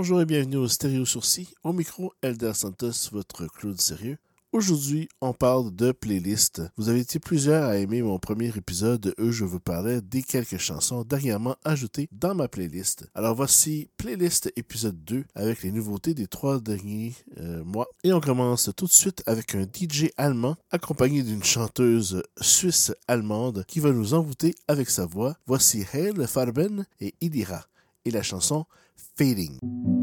Bonjour et bienvenue au Stéréo Sourcil. Au micro, Elder Santos, votre Claude Sérieux. Aujourd'hui, on parle de playlist. Vous avez été plusieurs à aimer mon premier épisode où je vous parlais des quelques chansons dernièrement ajoutées dans ma playlist. Alors voici playlist épisode 2 avec les nouveautés des trois derniers euh, mois. Et on commence tout de suite avec un DJ allemand accompagné d'une chanteuse suisse-allemande qui va nous envoûter avec sa voix. Voici Hail Farben et Idira et la chanson feeding.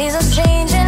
These are strangers.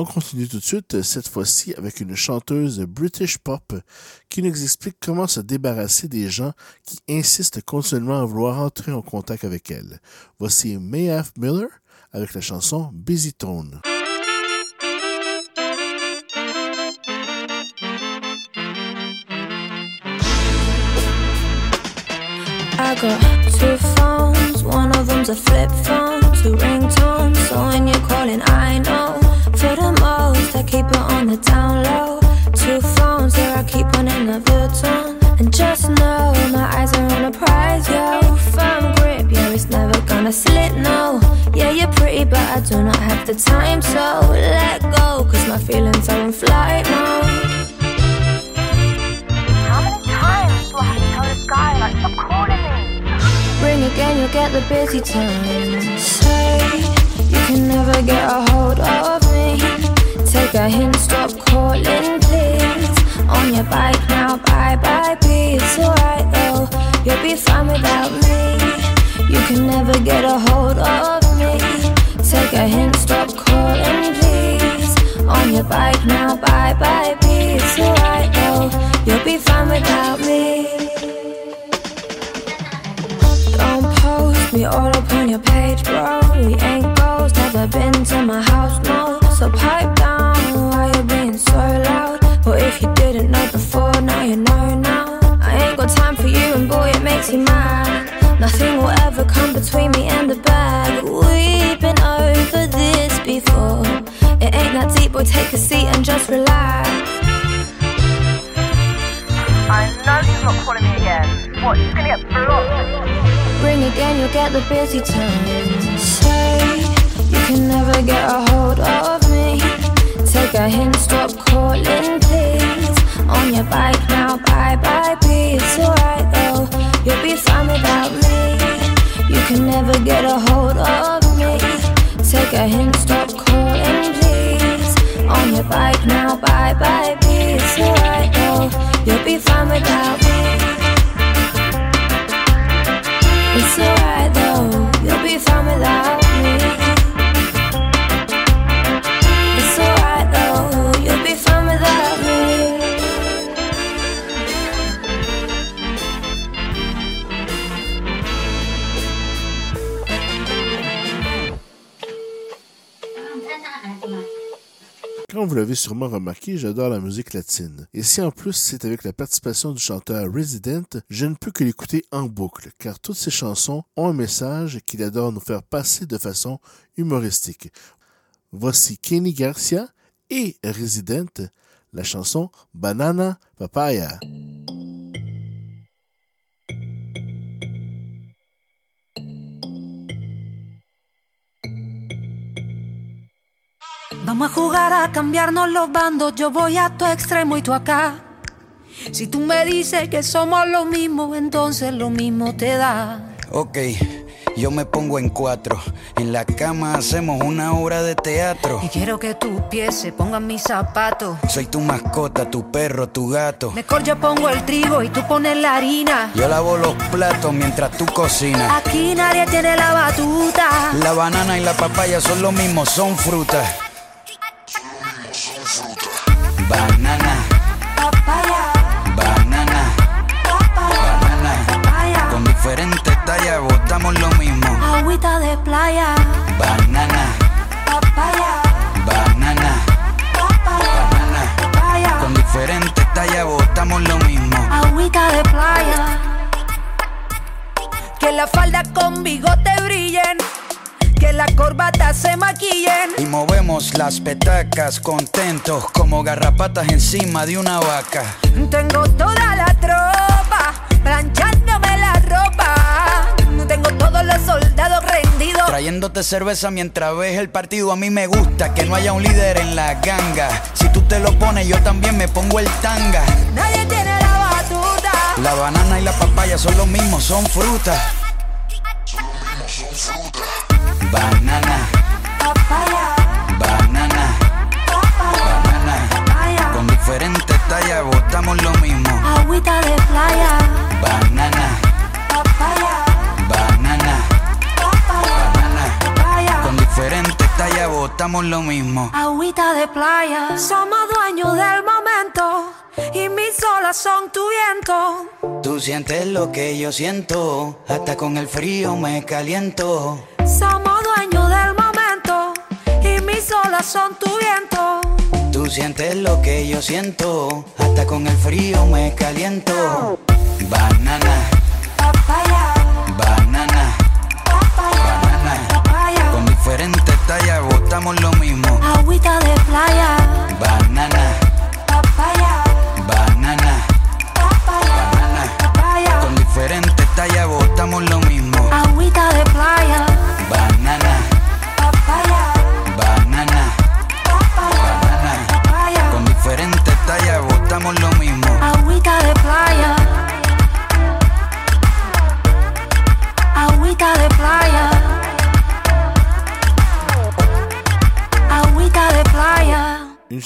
On continue tout de suite, cette fois-ci avec une chanteuse British pop qui nous explique comment se débarrasser des gens qui insistent continuellement à vouloir entrer en contact avec elle. Voici Mayaf Miller avec la chanson Busy Tone. For the most, I keep it on the down low. Two phones, there I keep one in the Vuitton. And just know my eyes are on a prize, yo. Firm grip, yeah, it's never gonna slip, no. Yeah, you're pretty, but I do not have the time, so let go. Cause my feelings are in flight mode. How many times do I have to tell this guy, like, stop calling me? Ring again, you'll get the busy time. Say you can never get a hold of me. Take a hint, stop calling, please. On your bike now, bye bye, peace. It's alright though, you'll be fine without me. You can never get a hold of me. Take a hint, stop calling, please. On your bike now, bye bye, be. It's alright though, between me and the bag. We've been over this before. It ain't that deep, boy, take a seat and just relax. I know she's not calling me again. What, she's gonna get blocked? Ring again, you'll get the busy tone. Say you can never get a hold of me. Take a hint, stop calling, please. On your bike now, bye bye, be. It's alright never get a hold of me. Take a hint, stop calling, please. On your bike now, bye bye, be. It's alright though, you'll be fine without me. It's alright though, you'll be fine without Comme vous l'avez sûrement remarqué, j'adore la musique latine. Et si en plus c'est avec la participation du chanteur Resident, je ne peux que l'écouter en boucle, car toutes ces chansons ont un message qu'il adore nous faire passer de façon humoristique. Voici Kenny Garcia et Resident, la chanson Banana Papaya. Vamos a jugar a cambiarnos los bandos. Yo voy a tu extremo y tú acá. Si tú me dices que somos lo mismo, entonces lo mismo te da. Ok, yo me pongo en cuatro. En la cama hacemos una obra de teatro. Y quiero que tus pies se pongan mis zapatos. Soy tu mascota, tu perro, tu gato. Mejor yo pongo el trigo y tú pones la harina. Yo lavo los platos mientras tú cocinas. Aquí nadie tiene la batuta. La banana y la papaya son lo mismo, son frutas. Banana, Papaya, banana, banana. papaya. Con diferentes tallas botamos lo mismo. Agüita de playa. Banana, Papaya, banana, papaya, banana. papaya. Con diferentes tallas botamos lo mismo. Agüita de playa. Que la falda con bigote brillen. Que la corbata se maquillen. Y movemos las petacas contentos como garrapatas encima de una vaca. Tengo toda la tropa planchándome la ropa. Tengo todos los soldados rendidos. Trayéndote cerveza mientras ves el partido. A mí me gusta que no haya un líder en la ganga. Si tú te lo pones, yo también me pongo el tanga. Nadie tiene la batuta. La banana y la papaya son lo mismo, son frutas. Banana, Papaya, banana, papaya, banana. papaya. Con diferentes tallas botamos lo mismo. Agüita de playa. Banana, Papaya, banana, papaya, banana. papaya. Con diferentes tallas botamos lo mismo. Agüita de playa. Somos dueños del momento. Y mis olas son tu viento. Tú sientes lo que yo siento, hasta con el frío me caliento. Somos dueños del momento. Y mis olas son tu viento. Tú sientes lo que yo siento, hasta con el frío me caliento. Banana, tallas botamos lo mismo. Agüita de playa. Banana,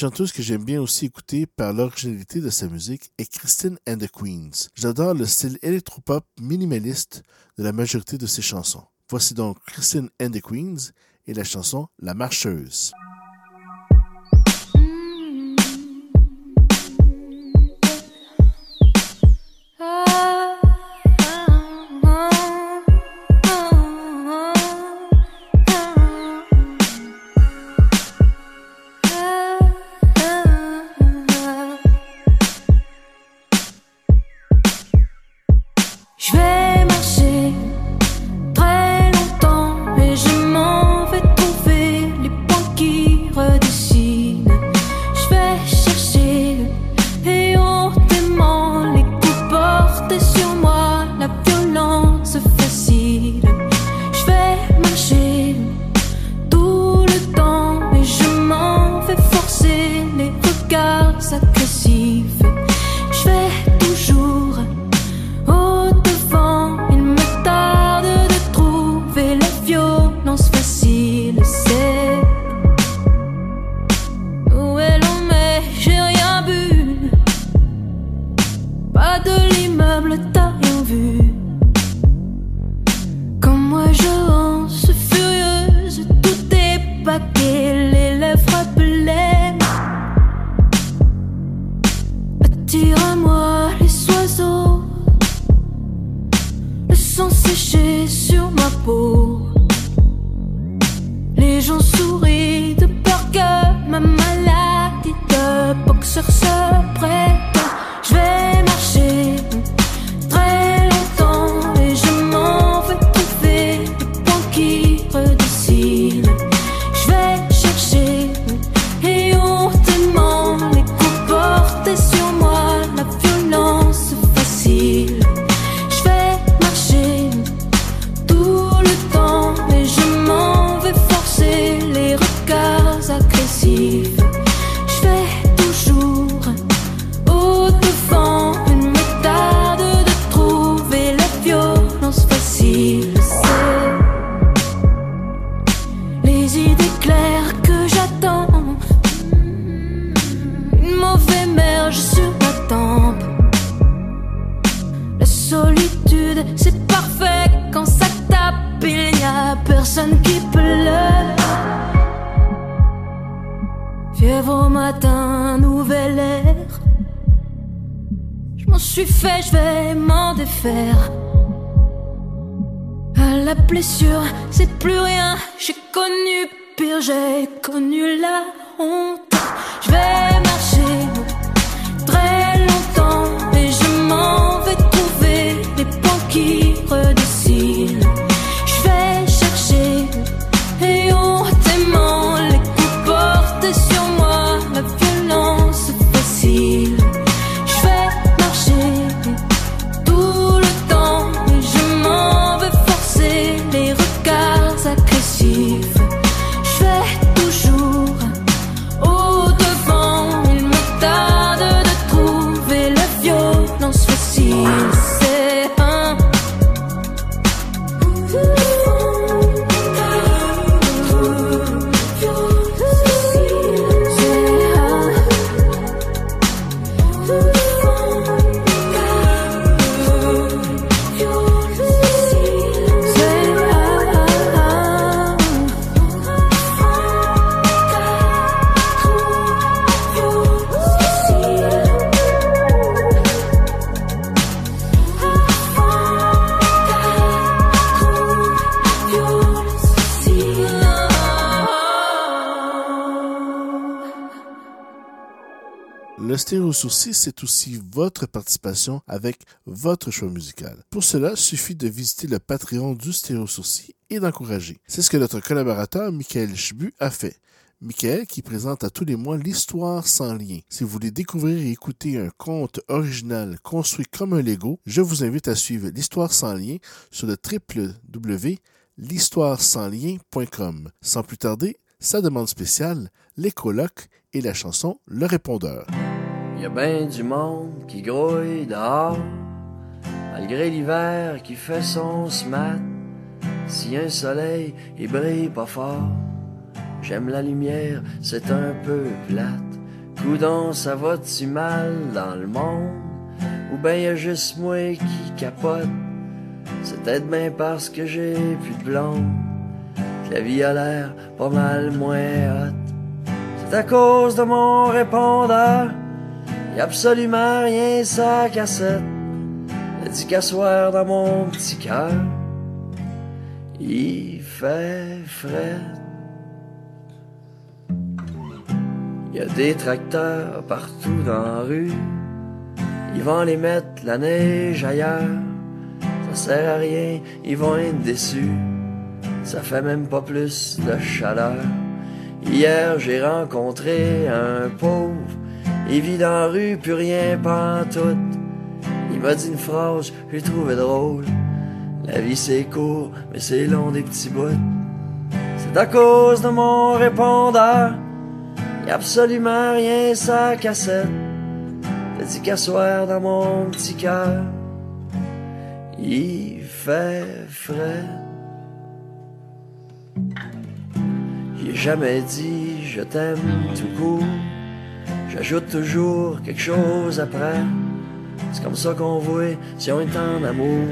chanteuse que j'aime bien aussi écouter par l'originalité de sa musique est Christine and the Queens. J'adore le style électropop minimaliste de la majorité de ses chansons. Voici donc Christine and the Queens et la chanson La Marcheuse. Mm-hmm. Ah. Je vais c'est aussi votre participation avec votre choix musical. Pour cela, il suffit de visiter le Patreon du Stéréo Sourcil et d'encourager. C'est ce que notre collaborateur Michael Chibu a fait. Michael qui présente à tous les mois l'histoire sans lien. Si vous voulez découvrir et écouter un conte original construit comme un Lego, je vous invite à suivre l'histoire sans lien sur le www.l'histoiresanslien.com. Sans plus tarder, sa demande spéciale, les colloques et la chanson Le répondeur y a bien du monde qui grouille dehors, malgré l'hiver qui fait son smat. Si un soleil, il brille pas fort. J'aime la lumière, c'est un peu plate. Coudon, ça va-tu mal dans le monde? Ou ben y a juste moi qui capote? C'est peut-être bien parce que j'ai plus de blonde. Que la vie a l'air pas mal moins haute. C'est à cause de mon répondeur y a absolument rien sa cassette. Elle dit qu'à soir dans mon petit cœur, il fait frais. Y a des tracteurs partout dans la rue. Ils vont les mettre la neige ailleurs. Ça sert à rien, ils vont être déçus. Ça fait même pas plus de chaleur. Hier, j'ai rencontré un pauvre. Il vit dans la rue, plus rien pantoute. Il m'a dit une phrase, j'ai trouvé drôle. La vie c'est court, mais c'est long des petits bouts. C'est à cause de mon répondeur. Y a absolument rien sa cassette. T'as dit qu'à soir dans mon petit cœur, il fait frais. J'ai jamais dit je t'aime tout court. J'ajoute toujours quelque chose après. C'est comme ça qu'on voit si on est en amour.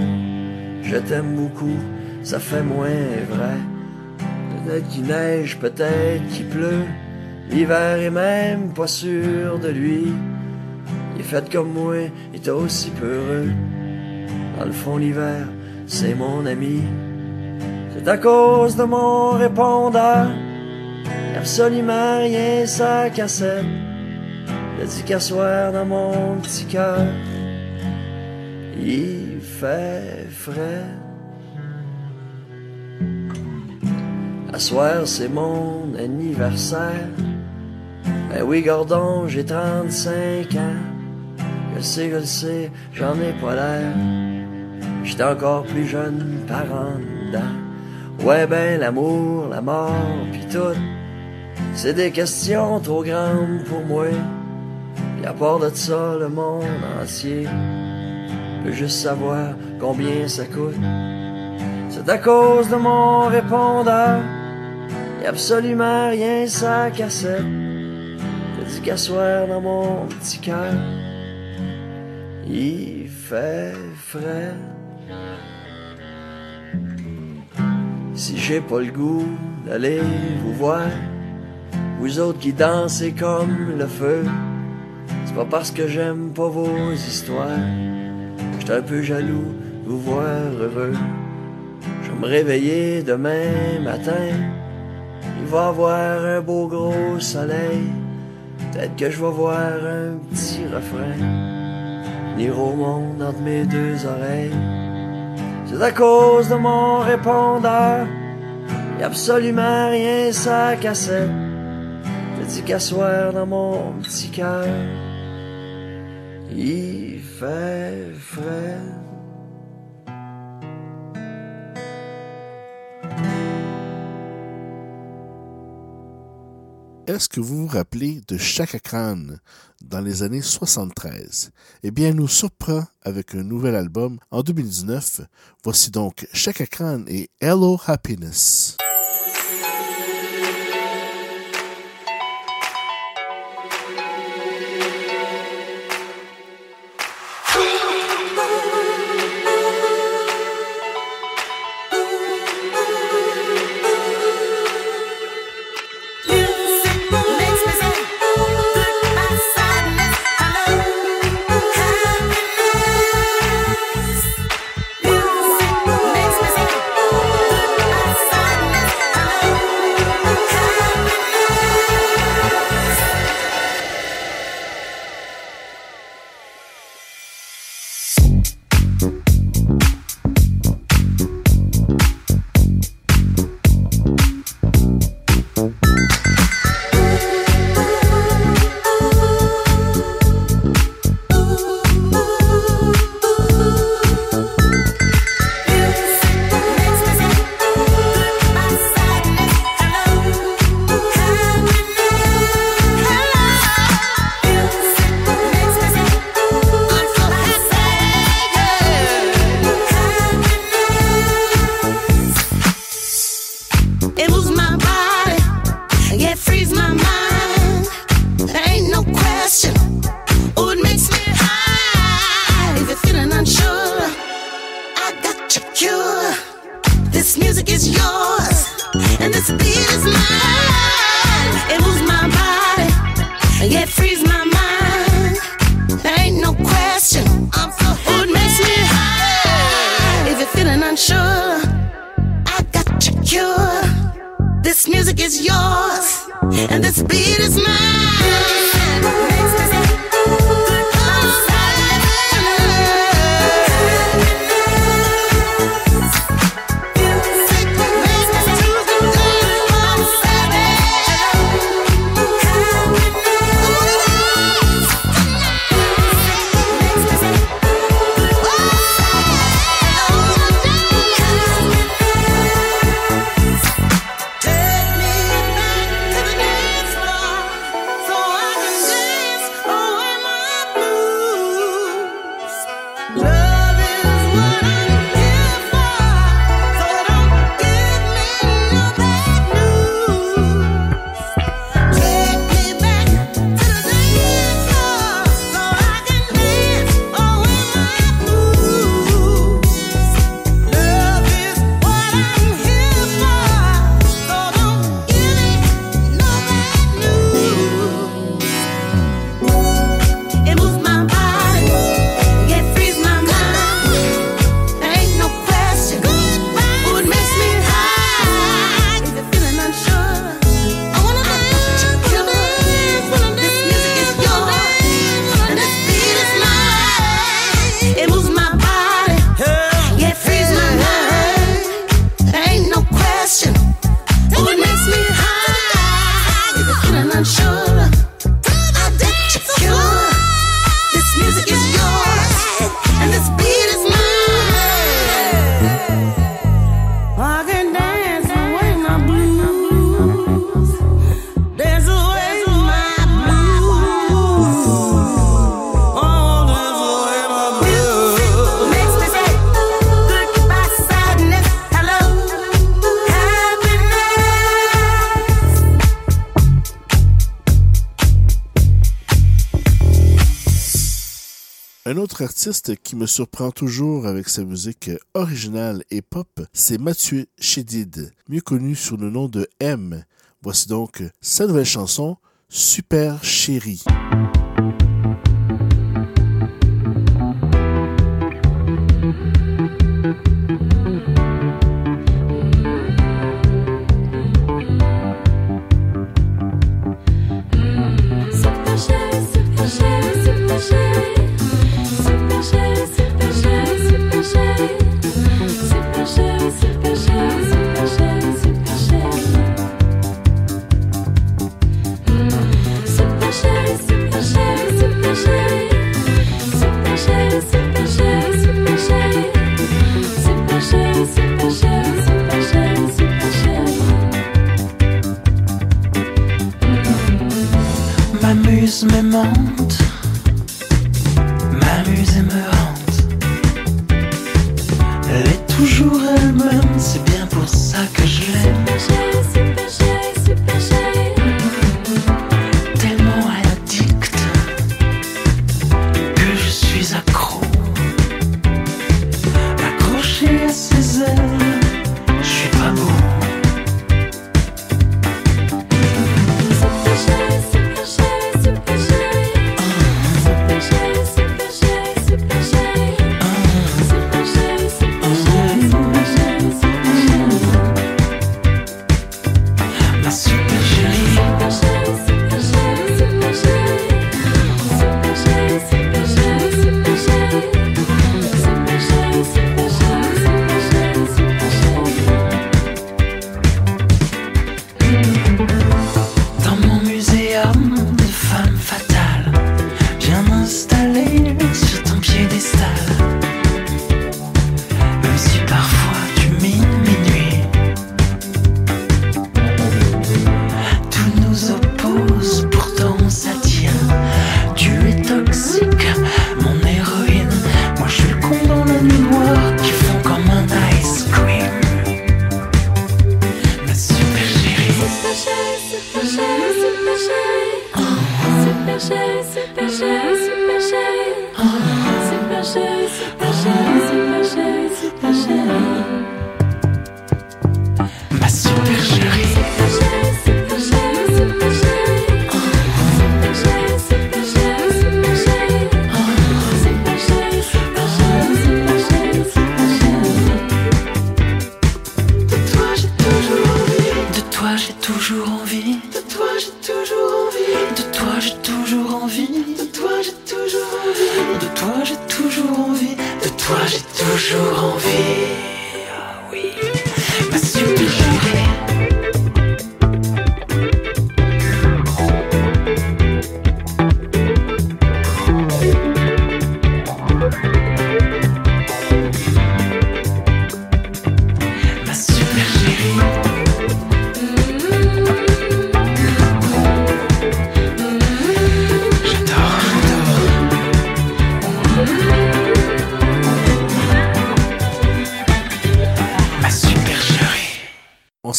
Je t'aime beaucoup, ça fait moins vrai. Peut-être qu'il neige, peut-être qu'il pleut. L'hiver est même pas sûr de lui. Il est fait comme moi, il est aussi peureux. Dans le fond, l'hiver, c'est mon ami. C'est à cause de mon répondeur. Absolument rien sa cassette. A dit qu'à dans mon petit cœur, il fait frais. À soir, c'est mon anniversaire. Ben oui, Gordon, j'ai 35 ans. Je le sais, je le sais, j'en ai pas l'air. J'étais encore plus jeune par en dedans. Ouais, ben, l'amour, la mort, pis tout. C'est des questions trop grandes pour moi. Pis à part de ça, le monde entier peut juste savoir combien ça coûte. C'est à cause de mon répondeur. A absolument rien sa cassette. T'as dit qu'à soir dans mon petit cœur, il fait frais. Si j'ai pas le goût d'aller vous voir, vous autres qui dansez comme le feu, pas parce que j'aime pas vos histoires. J'étais un peu jaloux de vous voir heureux. Je vais me réveiller demain matin. Il va avoir un beau gros soleil. Peut-être que je vais voir un petit refrain. Venir au monde entre mes deux oreilles. C'est à cause de mon répondeur. Y a absolument rien sa cassette. Je dis qu'à soir dans mon petit cœur. Il fait. Est-ce que vous vous rappelez de Chaka Khan dans les années 73? Eh bien, nous surprend avec un nouvel album en 2019. Voici donc Chaka Khan et Hello Happiness. autre artiste qui me surprend toujours avec sa musique euh, originale et pop, c'est Mathieu Chédid, mieux connu sous le nom de M. Voici donc sa nouvelle chanson, Super Chérie.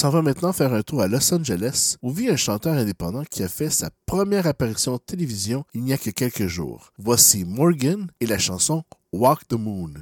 s'en va maintenant faire un tour à Los Angeles où vit un chanteur indépendant qui a fait sa première apparition en télévision il n'y a que quelques jours. Voici Morgan et la chanson Walk the Moon.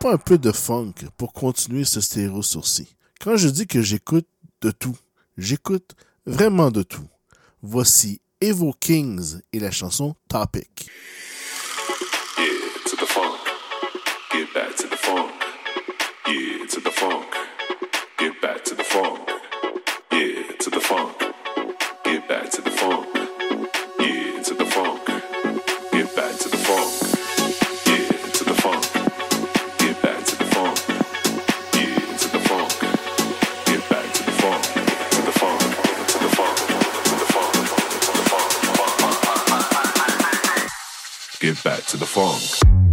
Pas un peu de funk pour continuer ce stéréo sourcil. Quand je dis que j'écoute de tout, j'écoute vraiment de tout. Voici Evo Kings et la chanson Topic. give back to the funk.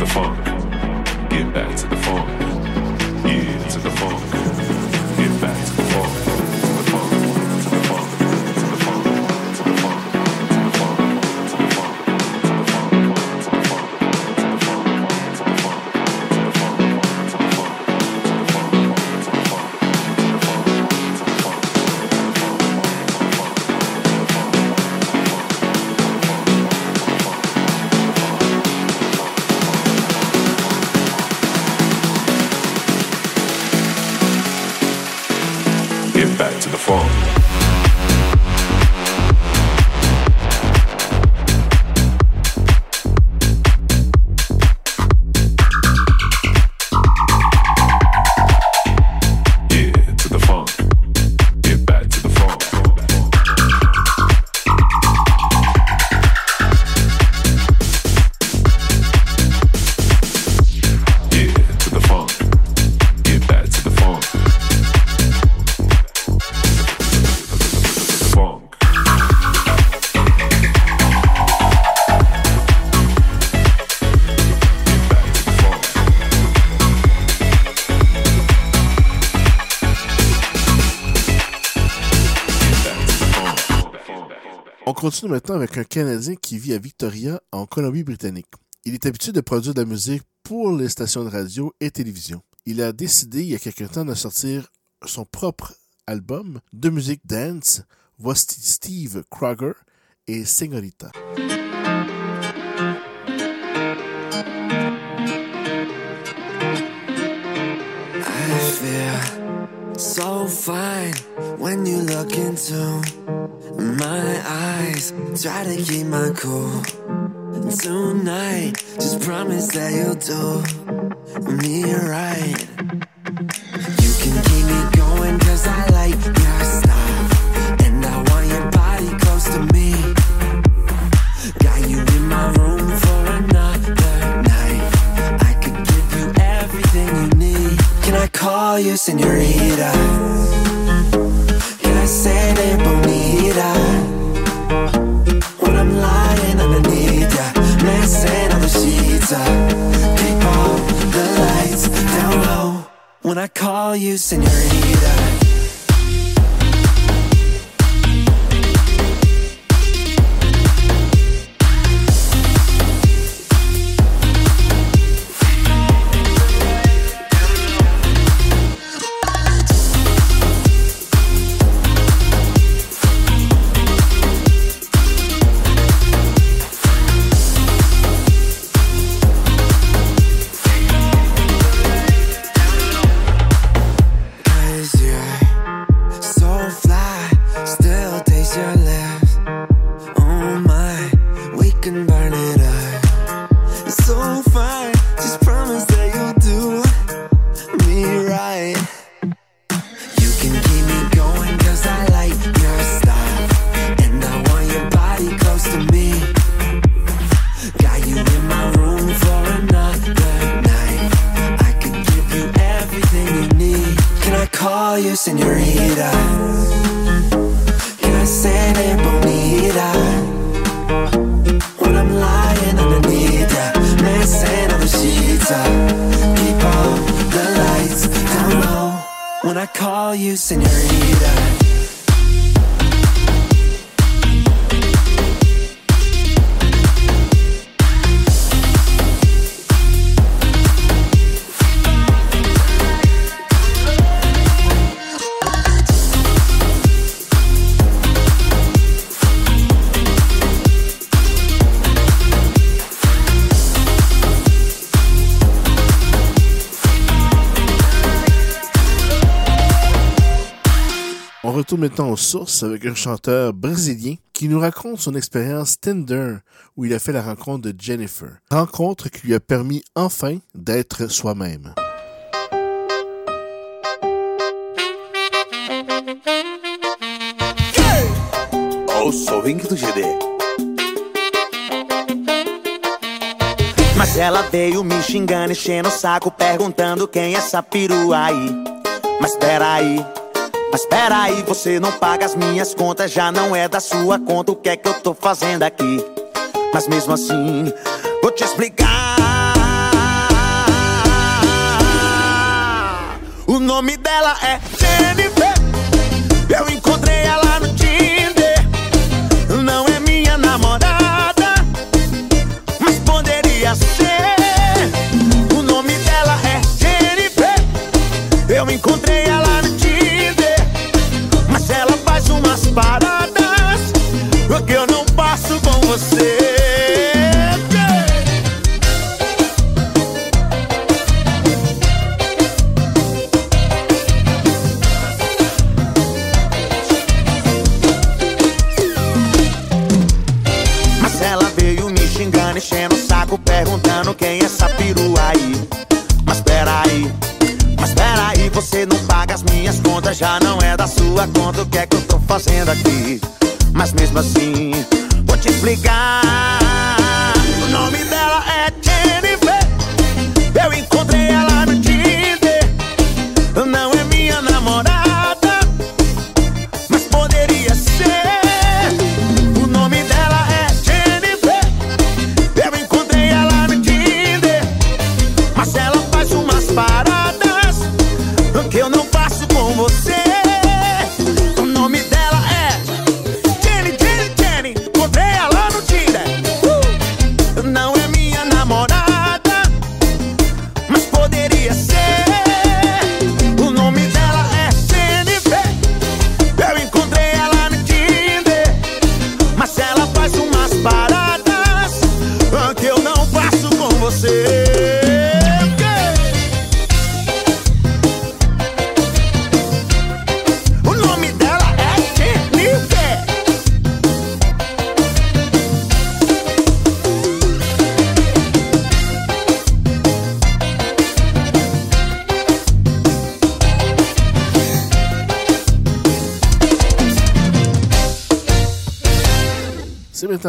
The funk. Get back to the funk. Yeah, to the funk. On continue maintenant avec un Canadien qui vit à Victoria, en Colombie-Britannique. Il est habitué de produire de la musique pour les stations de radio et télévision. Il a décidé il y a quelque temps de sortir son propre album de musique dance. Voici Steve Kroger et Señorita. I feel so fine when you look into my eyes. Try to keep my cool. Tonight, just promise that you'll do me right. You can keep me going cause I like call you senorita? Can I say that bonita? When I'm lying underneath ya, messing on the sheets up. Keep all the lights down low. When I call you senorita. Retourne maintenant aux sources avec un chanteur brésilien qui nous raconte son expérience Tinder où il a fait la rencontre de Jennifer. Rencontre qui lui a permis enfin d'être soi-même. GD. Mas ela me xingando, perguntando. Mas Mas peraí, você não paga as minhas contas, já não é da sua conta o que é que eu tô fazendo aqui. Mas mesmo assim, vou te explicar. O nome dela é Jennifer. Eu encontrei ela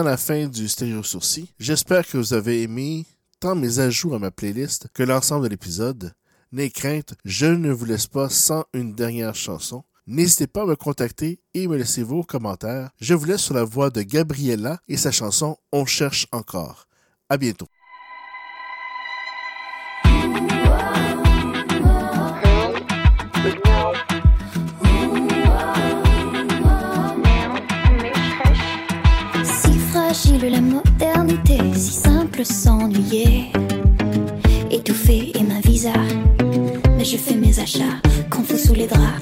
la fin du stéréo sourcil, j'espère que vous avez aimé tant mes ajouts à ma playlist que l'ensemble de l'épisode. N'ayez crainte, je ne vous laisse pas sans une dernière chanson. N'hésitez pas à me contacter et me laisser vos commentaires. Je vous laisse sur la voix de Gabriella et sa chanson On cherche encore. À bientôt. couple s'ennuyait, étouffé et ma visa, Mais je fais mes achats, qu'on sous les draps.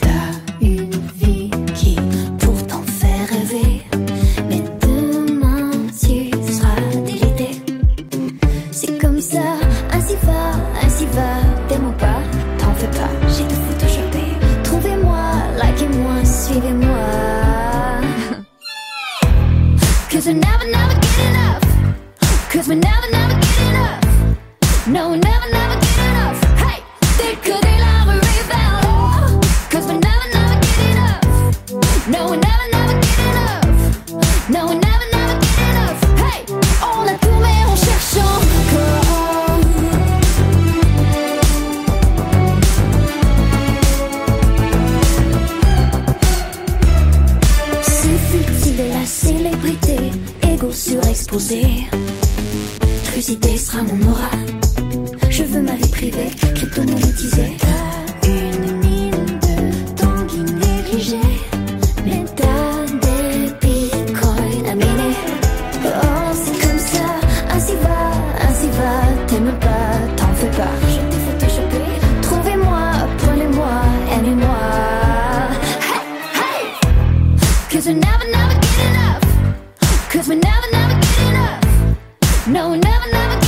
No, never, never.